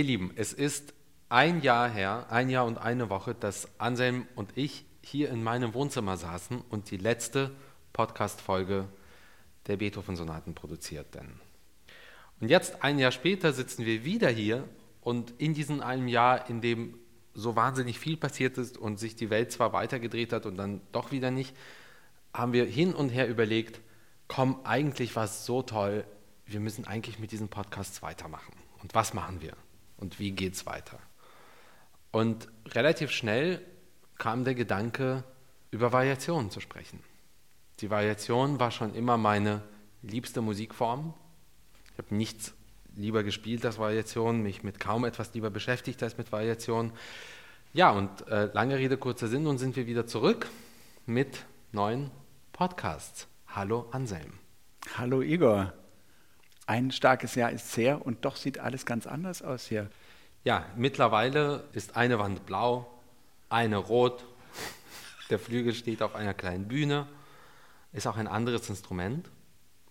Ihr Lieben, es ist ein Jahr her, ein Jahr und eine Woche, dass Anselm und ich hier in meinem Wohnzimmer saßen und die letzte Podcast-Folge der Beethoven-Sonaten produzierten. Und jetzt, ein Jahr später, sitzen wir wieder hier und in diesem einem Jahr, in dem so wahnsinnig viel passiert ist und sich die Welt zwar weitergedreht hat und dann doch wieder nicht, haben wir hin und her überlegt, komm, eigentlich war es so toll, wir müssen eigentlich mit diesen Podcasts weitermachen. Und was machen wir? Und wie geht es weiter. Und relativ schnell kam der Gedanke, über Variationen zu sprechen. Die Variation war schon immer meine liebste Musikform. Ich habe nichts lieber gespielt als Variation, mich mit kaum etwas lieber beschäftigt als mit Variation. Ja, und äh, lange Rede, kurzer Sinn, nun sind wir wieder zurück mit neuen Podcasts. Hallo Anselm. Hallo Igor. Ein starkes Jahr ist sehr und doch sieht alles ganz anders aus hier. Ja, mittlerweile ist eine Wand blau, eine rot, der Flügel steht auf einer kleinen Bühne, ist auch ein anderes Instrument.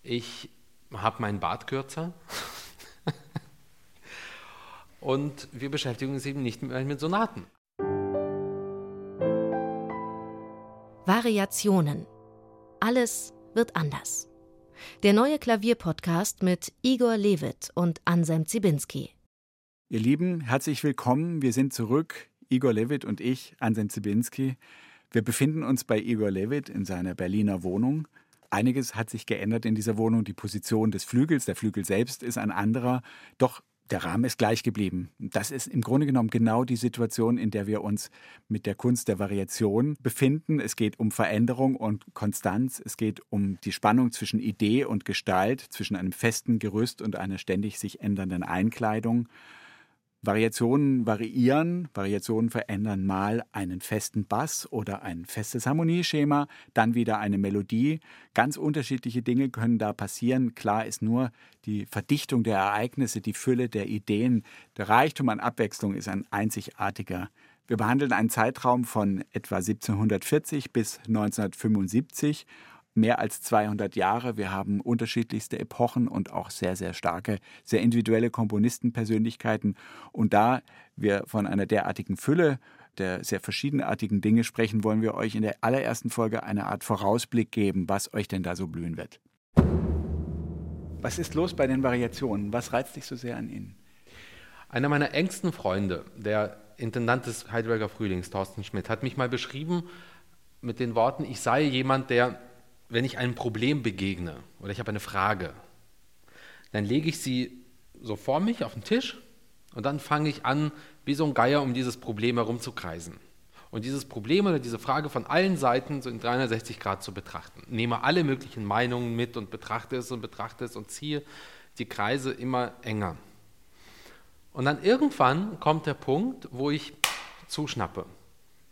Ich habe meinen Bart kürzer und wir beschäftigen uns eben nicht mehr mit Sonaten. Variationen. Alles wird anders. Der neue Klavierpodcast mit Igor Levit und Anselm Zibinski. Ihr Lieben, herzlich willkommen. Wir sind zurück, Igor Levit und ich, Anselm Zibinski. Wir befinden uns bei Igor Levit in seiner Berliner Wohnung. Einiges hat sich geändert in dieser Wohnung. Die Position des Flügels, der Flügel selbst ist ein anderer. Doch der Rahmen ist gleich geblieben. Das ist im Grunde genommen genau die Situation, in der wir uns mit der Kunst der Variation befinden. Es geht um Veränderung und Konstanz. Es geht um die Spannung zwischen Idee und Gestalt, zwischen einem festen Gerüst und einer ständig sich ändernden Einkleidung. Variationen variieren, Variationen verändern mal einen festen Bass oder ein festes Harmonieschema, dann wieder eine Melodie. Ganz unterschiedliche Dinge können da passieren. Klar ist nur die Verdichtung der Ereignisse, die Fülle der Ideen, der Reichtum an Abwechslung ist ein einzigartiger. Wir behandeln einen Zeitraum von etwa 1740 bis 1975 mehr als 200 Jahre. Wir haben unterschiedlichste Epochen und auch sehr, sehr starke, sehr individuelle Komponistenpersönlichkeiten. Und da wir von einer derartigen Fülle der sehr verschiedenartigen Dinge sprechen, wollen wir euch in der allerersten Folge eine Art Vorausblick geben, was euch denn da so blühen wird. Was ist los bei den Variationen? Was reizt dich so sehr an ihnen? Einer meiner engsten Freunde, der Intendant des Heidelberger Frühlings, Thorsten Schmidt, hat mich mal beschrieben mit den Worten, ich sei jemand, der wenn ich einem Problem begegne oder ich habe eine Frage, dann lege ich sie so vor mich auf den Tisch und dann fange ich an, wie so ein Geier um dieses Problem herumzukreisen. Und dieses Problem oder diese Frage von allen Seiten so in 360 Grad zu betrachten. Nehme alle möglichen Meinungen mit und betrachte es und betrachte es und ziehe die Kreise immer enger. Und dann irgendwann kommt der Punkt, wo ich zuschnappe.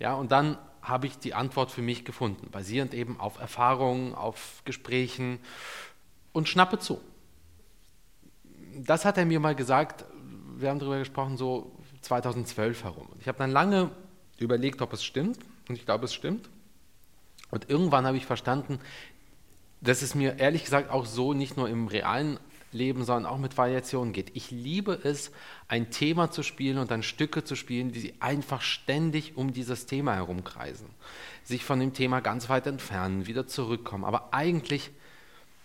Ja, und dann habe ich die Antwort für mich gefunden, basierend eben auf Erfahrungen, auf Gesprächen und schnappe zu. Das hat er mir mal gesagt, wir haben darüber gesprochen, so 2012 herum. Ich habe dann lange überlegt, ob es stimmt und ich glaube, es stimmt. Und irgendwann habe ich verstanden, dass es mir ehrlich gesagt auch so nicht nur im realen Leben, sondern auch mit Variationen geht. Ich liebe es, ein Thema zu spielen und dann Stücke zu spielen, die einfach ständig um dieses Thema herumkreisen. Sich von dem Thema ganz weit entfernen, wieder zurückkommen, aber eigentlich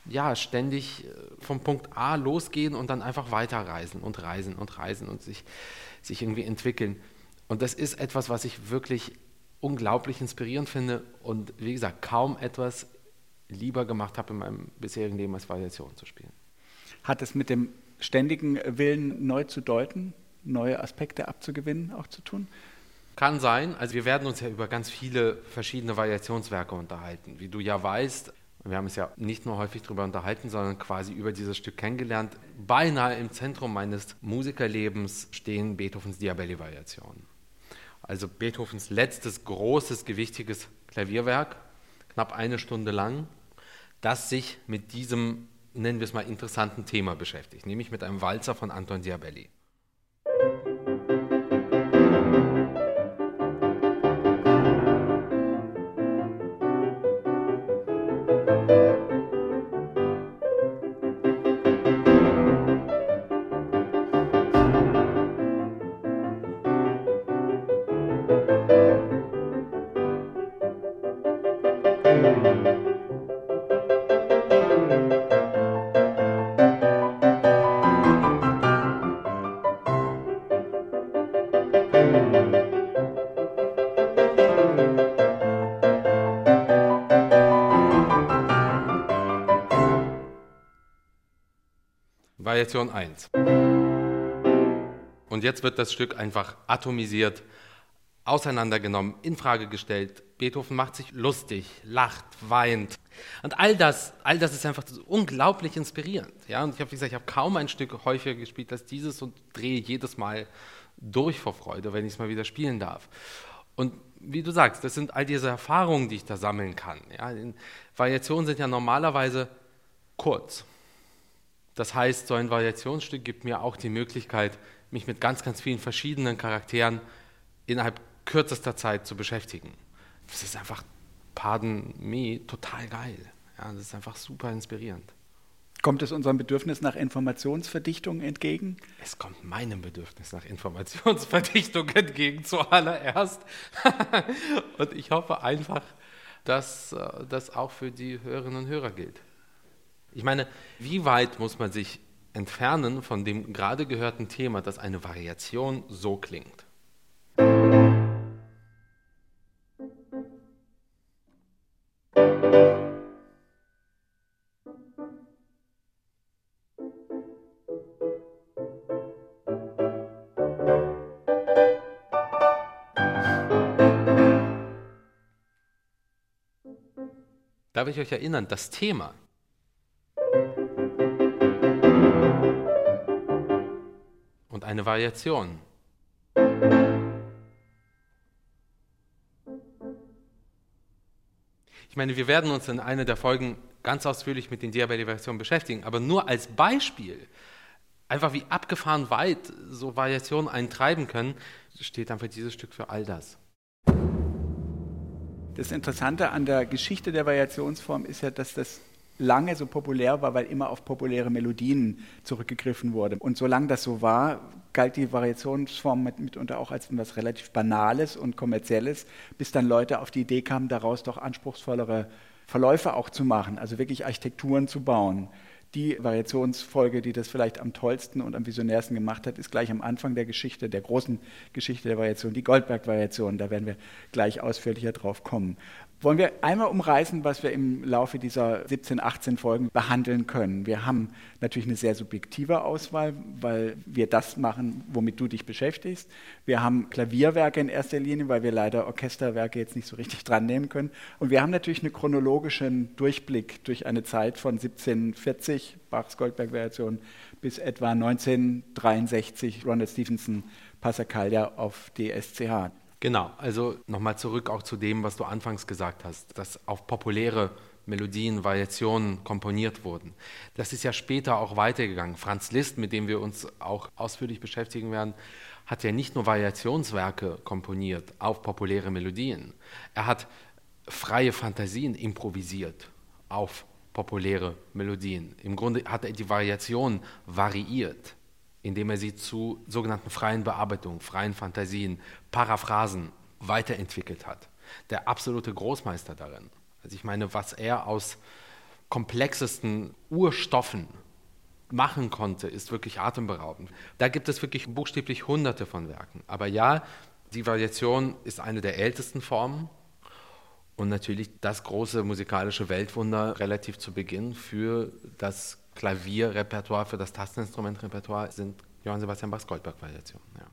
ja, ständig äh, vom Punkt A losgehen und dann einfach weiterreisen und reisen und reisen und sich, sich irgendwie entwickeln. Und das ist etwas, was ich wirklich unglaublich inspirierend finde und wie gesagt, kaum etwas lieber gemacht habe in meinem bisherigen Leben als Variation zu spielen. Hat es mit dem ständigen Willen, neu zu deuten, neue Aspekte abzugewinnen, auch zu tun? Kann sein. Also wir werden uns ja über ganz viele verschiedene Variationswerke unterhalten. Wie du ja weißt, wir haben es ja nicht nur häufig darüber unterhalten, sondern quasi über dieses Stück kennengelernt. Beinahe im Zentrum meines Musikerlebens stehen Beethovens Diabelli-Variationen. Also Beethovens letztes großes, gewichtiges Klavierwerk, knapp eine Stunde lang, das sich mit diesem nennen wir es mal, interessanten Thema beschäftigt, nämlich mit einem Walzer von Anton Diabelli. Variation 1. Und jetzt wird das Stück einfach atomisiert, auseinandergenommen, in Frage gestellt. Beethoven macht sich lustig, lacht, weint. Und all das, all das ist einfach unglaublich inspirierend. Ja, und ich habe, wie gesagt, ich habe kaum ein Stück häufiger gespielt als dieses und drehe jedes Mal durch vor Freude, wenn ich es mal wieder spielen darf. Und wie du sagst, das sind all diese Erfahrungen, die ich da sammeln kann. Ja, Variationen sind ja normalerweise kurz. Das heißt, so ein Variationsstück gibt mir auch die Möglichkeit, mich mit ganz, ganz vielen verschiedenen Charakteren innerhalb kürzester Zeit zu beschäftigen. Das ist einfach, pardon me, total geil. Ja, das ist einfach super inspirierend. Kommt es unserem Bedürfnis nach Informationsverdichtung entgegen? Es kommt meinem Bedürfnis nach Informationsverdichtung entgegen zuallererst. und ich hoffe einfach, dass äh, das auch für die Hörerinnen und Hörer gilt. Ich meine, wie weit muss man sich entfernen von dem gerade gehörten Thema, dass eine Variation so klingt? Darf ich euch erinnern, das Thema und eine Variation. Ich meine, wir werden uns in einer der Folgen ganz ausführlich mit den Diabelli-Variationen beschäftigen, aber nur als Beispiel, einfach wie abgefahren weit so Variationen einen treiben können, steht einfach dieses Stück für all das. Das Interessante an der Geschichte der Variationsform ist ja, dass das lange so populär war, weil immer auf populäre Melodien zurückgegriffen wurde. Und solange das so war, galt die Variationsform mit, mitunter auch als etwas relativ Banales und Kommerzielles, bis dann Leute auf die Idee kamen, daraus doch anspruchsvollere Verläufe auch zu machen, also wirklich Architekturen zu bauen die Variationsfolge, die das vielleicht am tollsten und am visionärsten gemacht hat, ist gleich am Anfang der Geschichte, der großen Geschichte der Variation, die Goldberg-Variation. Da werden wir gleich ausführlicher drauf kommen wollen wir einmal umreißen, was wir im Laufe dieser 17, 18 Folgen behandeln können. Wir haben natürlich eine sehr subjektive Auswahl, weil wir das machen, womit du dich beschäftigst. Wir haben Klavierwerke in erster Linie, weil wir leider Orchesterwerke jetzt nicht so richtig dran nehmen können. Und wir haben natürlich einen chronologischen Durchblick durch eine Zeit von 1740, Bachs Goldberg-Variation, bis etwa 1963, Ronald Stevenson, Passacaglia auf DSCH. Genau, also nochmal zurück auch zu dem, was du anfangs gesagt hast, dass auf populäre Melodien, Variationen komponiert wurden. Das ist ja später auch weitergegangen. Franz Liszt, mit dem wir uns auch ausführlich beschäftigen werden, hat ja nicht nur Variationswerke komponiert auf populäre Melodien. Er hat freie Fantasien improvisiert auf populäre Melodien. Im Grunde hat er die Variation variiert indem er sie zu sogenannten freien Bearbeitungen, freien Fantasien, Paraphrasen weiterentwickelt hat. Der absolute Großmeister darin. Also ich meine, was er aus komplexesten Urstoffen machen konnte, ist wirklich atemberaubend. Da gibt es wirklich buchstäblich hunderte von Werken. Aber ja, die Variation ist eine der ältesten Formen und natürlich das große musikalische Weltwunder relativ zu Beginn für das Klavierrepertoire, für das Tasteninstrumentrepertoire sind Johann Sebastian Bachs Goldberg-Variationen. Ja.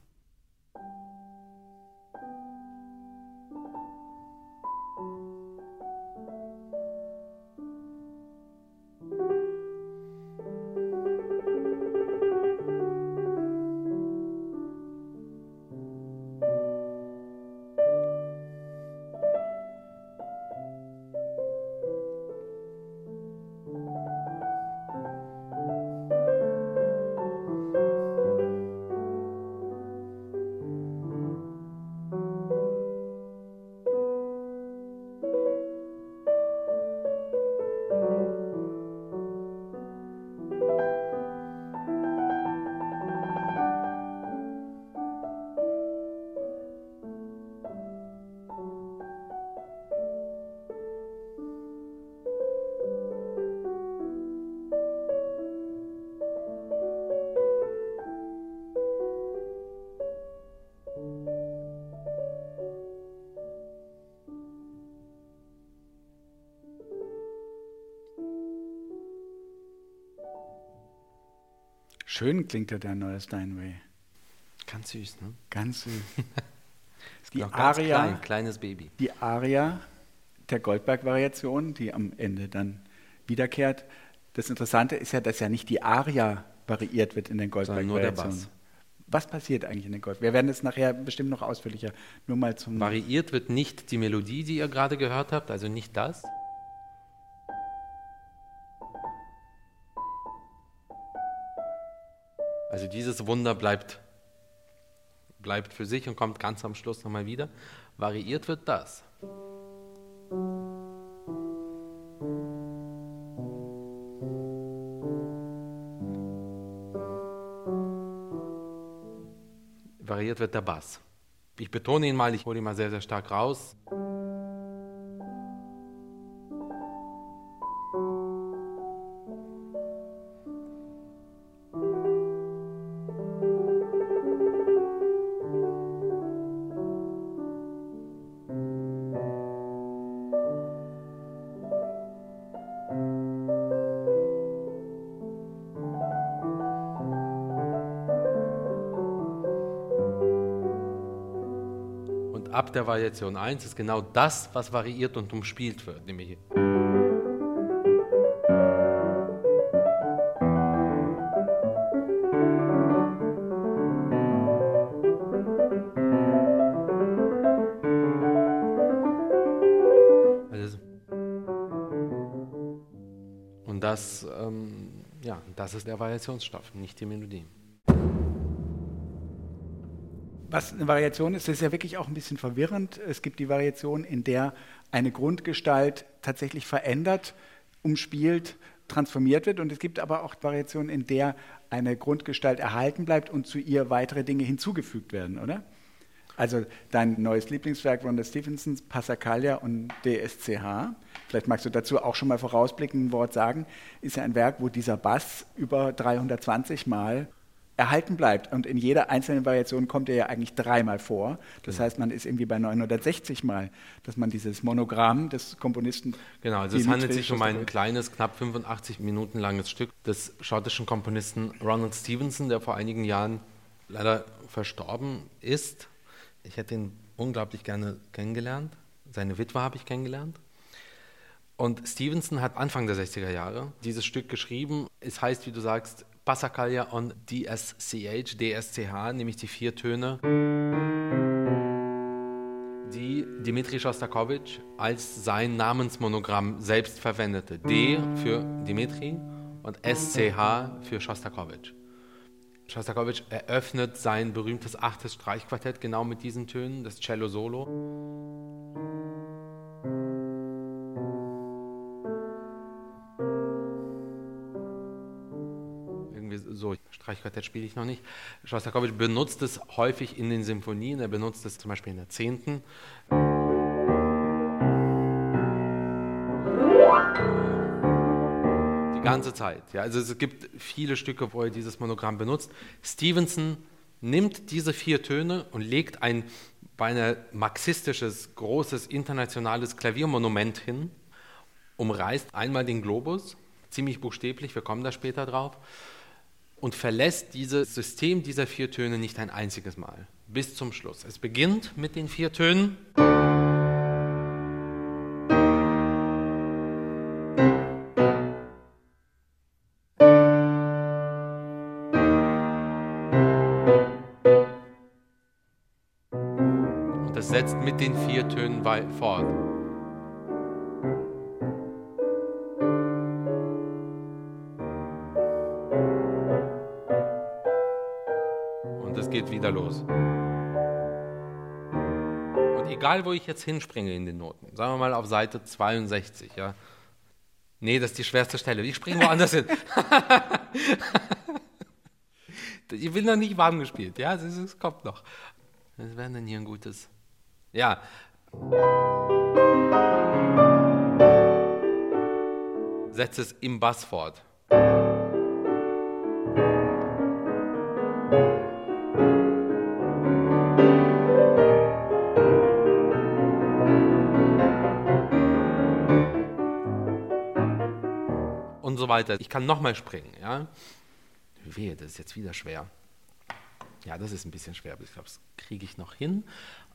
Schön klingt ja der neue Steinway. Ganz süß, ne? Ganz süß. die Aria, klein, kleines Baby. Die Aria der Goldberg-Variation, die am Ende dann wiederkehrt. Das Interessante ist ja, dass ja nicht die Aria variiert wird in den Goldberg-Variationen. Was passiert eigentlich in den Goldberg? Wir werden es nachher bestimmt noch ausführlicher. Nur mal zum. Variiert wird nicht die Melodie, die ihr gerade gehört habt, also nicht das. Also dieses Wunder bleibt, bleibt für sich und kommt ganz am Schluss nochmal wieder. Variiert wird das. Variiert wird der Bass. Ich betone ihn mal, ich hole ihn mal sehr, sehr stark raus. Ab der Variation 1 ist genau das, was variiert und umspielt wird, nämlich also Und das, ähm, ja, das ist der Variationsstoff, nicht die Melodie was eine Variation ist, das ist ja wirklich auch ein bisschen verwirrend. Es gibt die Variation, in der eine Grundgestalt tatsächlich verändert, umspielt, transformiert wird. Und es gibt aber auch Variationen, in der eine Grundgestalt erhalten bleibt und zu ihr weitere Dinge hinzugefügt werden, oder? Also dein neues Lieblingswerk Ronda Stevensons, Passacaglia und DSCH, vielleicht magst du dazu auch schon mal vorausblickend ein Wort sagen, ist ja ein Werk, wo dieser Bass über 320 Mal erhalten bleibt. Und in jeder einzelnen Variation kommt er ja eigentlich dreimal vor. Das heißt, man ist irgendwie bei 960 Mal, dass man dieses Monogramm des Komponisten. Genau, also es handelt sich um ein kleines, knapp 85 Minuten langes Stück des schottischen Komponisten Ronald Stevenson, der vor einigen Jahren leider verstorben ist. Ich hätte ihn unglaublich gerne kennengelernt. Seine Witwe habe ich kennengelernt. Und Stevenson hat Anfang der 60er Jahre dieses Stück geschrieben. Es heißt, wie du sagst, Passacaglia und DSCH, DSCH, nämlich die vier Töne, die Dimitri Shostakovich als sein Namensmonogramm selbst verwendete. D für Dimitri und SCH für Shostakovich. Shostakovich eröffnet sein berühmtes achtes Streichquartett genau mit diesen Tönen, das Cello Solo. Streichquartett spiele ich noch nicht. Schostakowitsch benutzt es häufig in den Symphonien, er benutzt es zum Beispiel in der Zehnten. Die ganze Zeit. Ja, also es gibt viele Stücke, wo er dieses Monogramm benutzt. Stevenson nimmt diese vier Töne und legt ein beinahe marxistisches, großes, internationales Klaviermonument hin, umreißt einmal den Globus, ziemlich buchstäblich, wir kommen da später drauf, und verlässt dieses System dieser vier Töne nicht ein einziges Mal bis zum Schluss. Es beginnt mit den vier Tönen. Und es setzt mit den vier Tönen fort. Wieder los. Und egal, wo ich jetzt hinspringe in den Noten, sagen wir mal auf Seite 62, ja. Nee, das ist die schwerste Stelle. Ich springe woanders hin. ich bin noch nicht warm gespielt, ja, es kommt noch. Was wäre denn hier ein gutes? Ja. Setze es im Bass fort. Weiter. Ich kann nochmal springen. Ja? Wehe, das ist jetzt wieder schwer. Ja, das ist ein bisschen schwer, aber ich glaube, das kriege ich noch hin.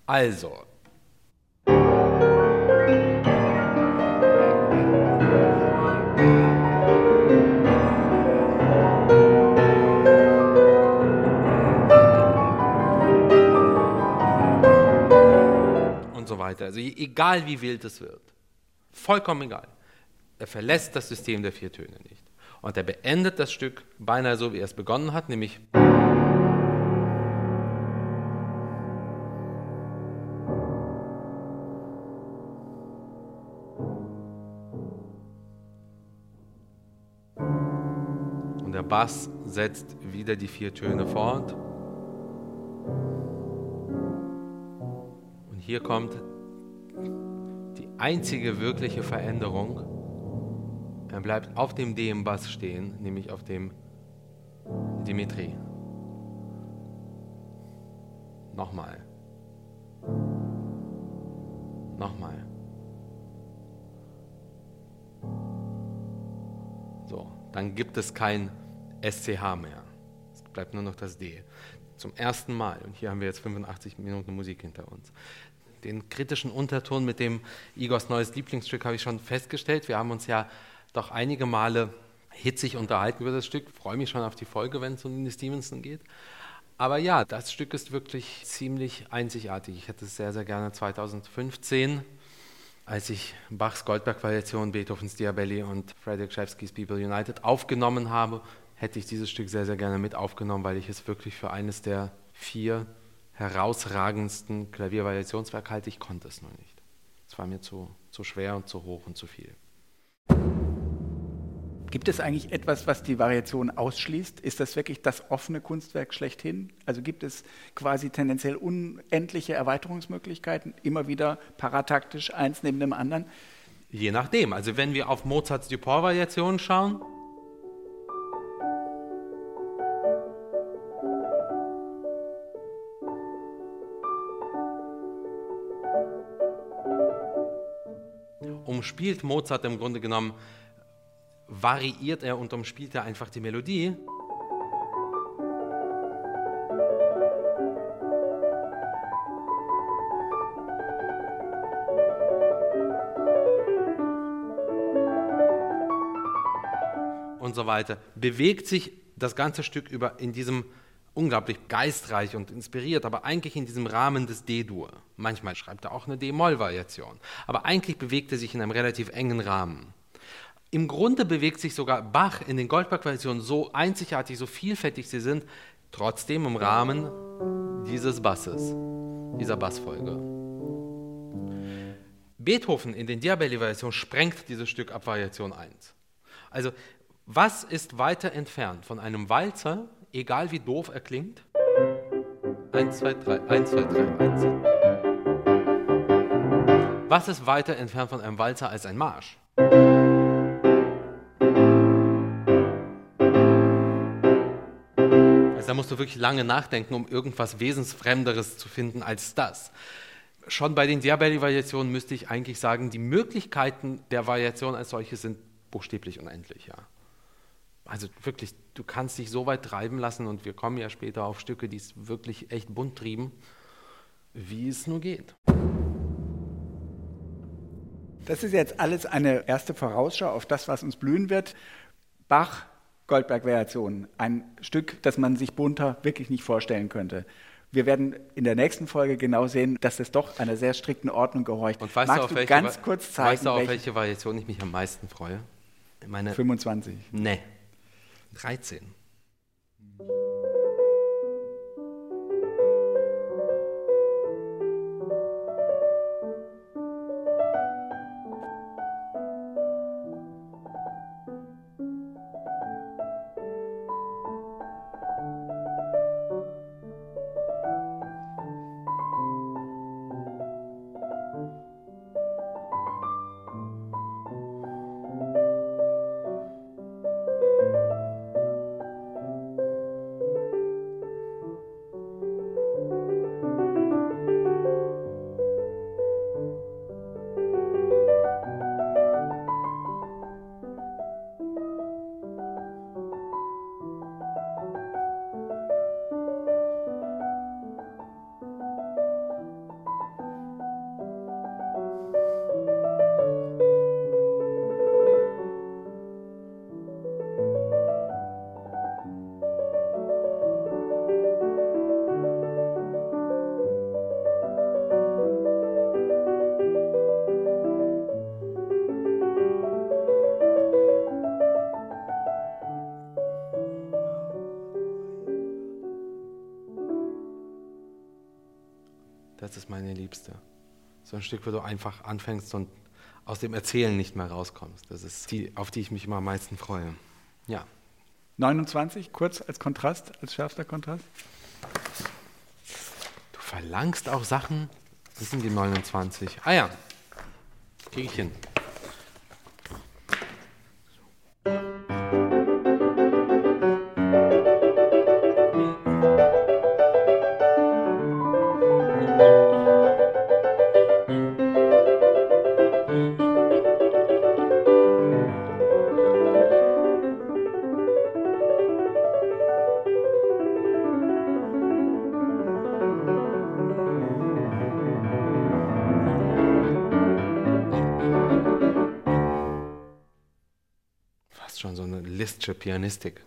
Also. Und so weiter. Also egal wie wild es wird. Vollkommen egal. Er verlässt das System der vier Töne nicht. Und er beendet das Stück beinahe so, wie er es begonnen hat, nämlich. Und der Bass setzt wieder die vier Töne fort. Und hier kommt die einzige wirkliche Veränderung. Er bleibt auf dem D im Bass stehen, nämlich auf dem Dimitri. Nochmal. Nochmal. So, dann gibt es kein SCH mehr. Es bleibt nur noch das D. Zum ersten Mal. Und hier haben wir jetzt 85 Minuten Musik hinter uns. Den kritischen Unterton mit dem Igors neues Lieblingsstück habe ich schon festgestellt. Wir haben uns ja doch einige Male hitzig unterhalten über das Stück. Freue mich schon auf die Folge, wenn es um Nina Stevenson geht. Aber ja, das Stück ist wirklich ziemlich einzigartig. Ich hätte es sehr, sehr gerne 2015, als ich Bachs Goldberg-Variation, Beethovens Diabelli und Frederick Chevskys People United aufgenommen habe, hätte ich dieses Stück sehr, sehr gerne mit aufgenommen, weil ich es wirklich für eines der vier herausragendsten Klaviervariationswerke halte. Ich konnte es nur nicht. Es war mir zu, zu schwer und zu hoch und zu viel. Gibt es eigentlich etwas, was die Variation ausschließt? Ist das wirklich das offene Kunstwerk schlechthin? Also gibt es quasi tendenziell unendliche Erweiterungsmöglichkeiten, immer wieder parataktisch eins neben dem anderen? Je nachdem. Also wenn wir auf Mozarts Dupont-Variationen schauen, umspielt Mozart im Grunde genommen variiert er und umspielt er einfach die Melodie. Und so weiter. Bewegt sich das ganze Stück über in diesem unglaublich geistreich und inspiriert, aber eigentlich in diesem Rahmen des D-Dur. Manchmal schreibt er auch eine D-Moll-Variation. Aber eigentlich bewegt er sich in einem relativ engen Rahmen. Im Grunde bewegt sich sogar Bach in den Goldberg-Versionen so einzigartig, so vielfältig sie sind, trotzdem im Rahmen dieses Basses, dieser Bassfolge. Beethoven in den Diabelli-Versionen sprengt dieses Stück ab Variation 1. Also, was ist weiter entfernt von einem Walzer, egal wie doof er klingt? 1, 2, 3, 1, 2, 3, 1. Was ist weiter entfernt von einem Walzer als ein Marsch? Musst du wirklich lange nachdenken, um irgendwas Wesensfremderes zu finden als das. Schon bei den Diabelli-Variationen müsste ich eigentlich sagen, die Möglichkeiten der Variation als solche sind buchstäblich unendlich, ja. Also wirklich, du kannst dich so weit treiben lassen und wir kommen ja später auf Stücke, die es wirklich echt bunt trieben, wie es nur geht. Das ist jetzt alles eine erste Vorausschau auf das, was uns blühen wird. Bach Goldberg-Variationen. Ein Stück, das man sich bunter wirklich nicht vorstellen könnte. Wir werden in der nächsten Folge genau sehen, dass es doch einer sehr strikten Ordnung gehorcht. Und weißt Magst du, du ganz kurz zeigen, weißt du, auf welche, welche Variation ich mich am meisten freue? Meine 25. Nee. 13. So ein Stück, wo du einfach anfängst und aus dem Erzählen nicht mehr rauskommst. Das ist die, auf die ich mich immer am meisten freue. Ja. 29, kurz als Kontrast, als schärfster Kontrast. Du verlangst auch Sachen. Das sind die 29. Ah ja, kriege ich hin. Liszt'sche Pianistik.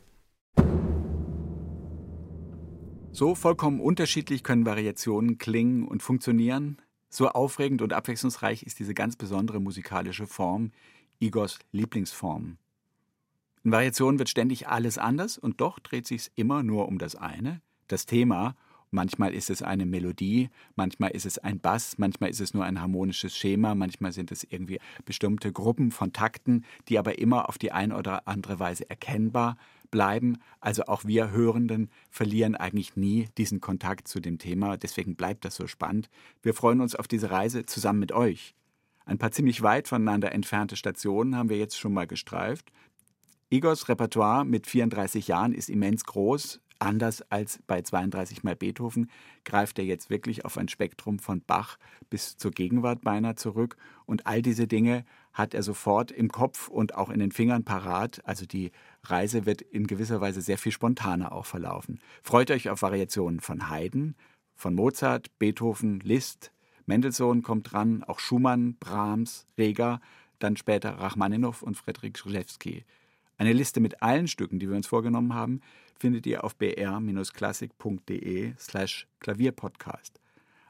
So vollkommen unterschiedlich können Variationen klingen und funktionieren. So aufregend und abwechslungsreich ist diese ganz besondere musikalische Form, Igors Lieblingsform. In Variationen wird ständig alles anders und doch dreht sich immer nur um das eine, das Thema Manchmal ist es eine Melodie, manchmal ist es ein Bass, manchmal ist es nur ein harmonisches Schema, manchmal sind es irgendwie bestimmte Gruppen von Takten, die aber immer auf die eine oder andere Weise erkennbar bleiben. Also auch wir Hörenden verlieren eigentlich nie diesen Kontakt zu dem Thema. Deswegen bleibt das so spannend. Wir freuen uns auf diese Reise zusammen mit euch. Ein paar ziemlich weit voneinander entfernte Stationen haben wir jetzt schon mal gestreift. Igors Repertoire mit 34 Jahren ist immens groß. Anders als bei 32 mal Beethoven greift er jetzt wirklich auf ein Spektrum von Bach bis zur Gegenwart beinahe zurück und all diese Dinge hat er sofort im Kopf und auch in den Fingern parat. Also die Reise wird in gewisser Weise sehr viel spontaner auch verlaufen. Freut euch auf Variationen von Haydn, von Mozart, Beethoven, Liszt, Mendelssohn kommt dran, auch Schumann, Brahms, Reger, dann später Rachmaninow und Friedrich Schlewski. Eine Liste mit allen Stücken, die wir uns vorgenommen haben, findet ihr auf br-klassik.de slash Klavierpodcast.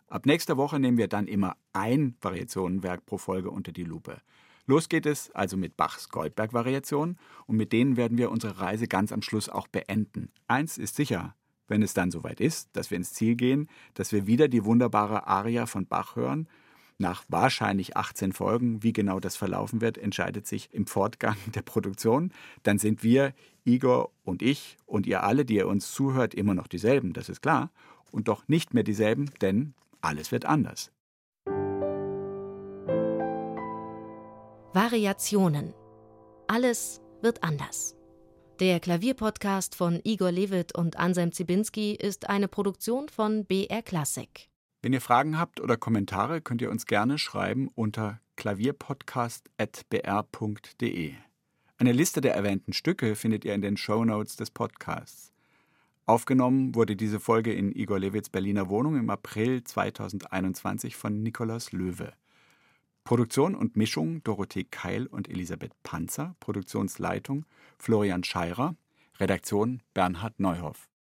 Ab nächster Woche nehmen wir dann immer ein Variationenwerk pro Folge unter die Lupe. Los geht es also mit Bachs Goldberg-Variationen und mit denen werden wir unsere Reise ganz am Schluss auch beenden. Eins ist sicher, wenn es dann soweit ist, dass wir ins Ziel gehen, dass wir wieder die wunderbare Aria von Bach hören nach wahrscheinlich 18 Folgen, wie genau das verlaufen wird, entscheidet sich im Fortgang der Produktion. Dann sind wir, Igor und ich und ihr alle, die ihr uns zuhört, immer noch dieselben, das ist klar. Und doch nicht mehr dieselben, denn alles wird anders. Variationen. Alles wird anders. Der Klavierpodcast von Igor Levit und Anselm Zibinski ist eine Produktion von BR Classic. Wenn ihr Fragen habt oder Kommentare, könnt ihr uns gerne schreiben unter klavierpodcast.br.de. Eine Liste der erwähnten Stücke findet ihr in den Show Notes des Podcasts. Aufgenommen wurde diese Folge in Igor Lewits Berliner Wohnung im April 2021 von Nikolaus Löwe. Produktion und Mischung Dorothee Keil und Elisabeth Panzer, Produktionsleitung Florian Scheirer, Redaktion Bernhard Neuhoff.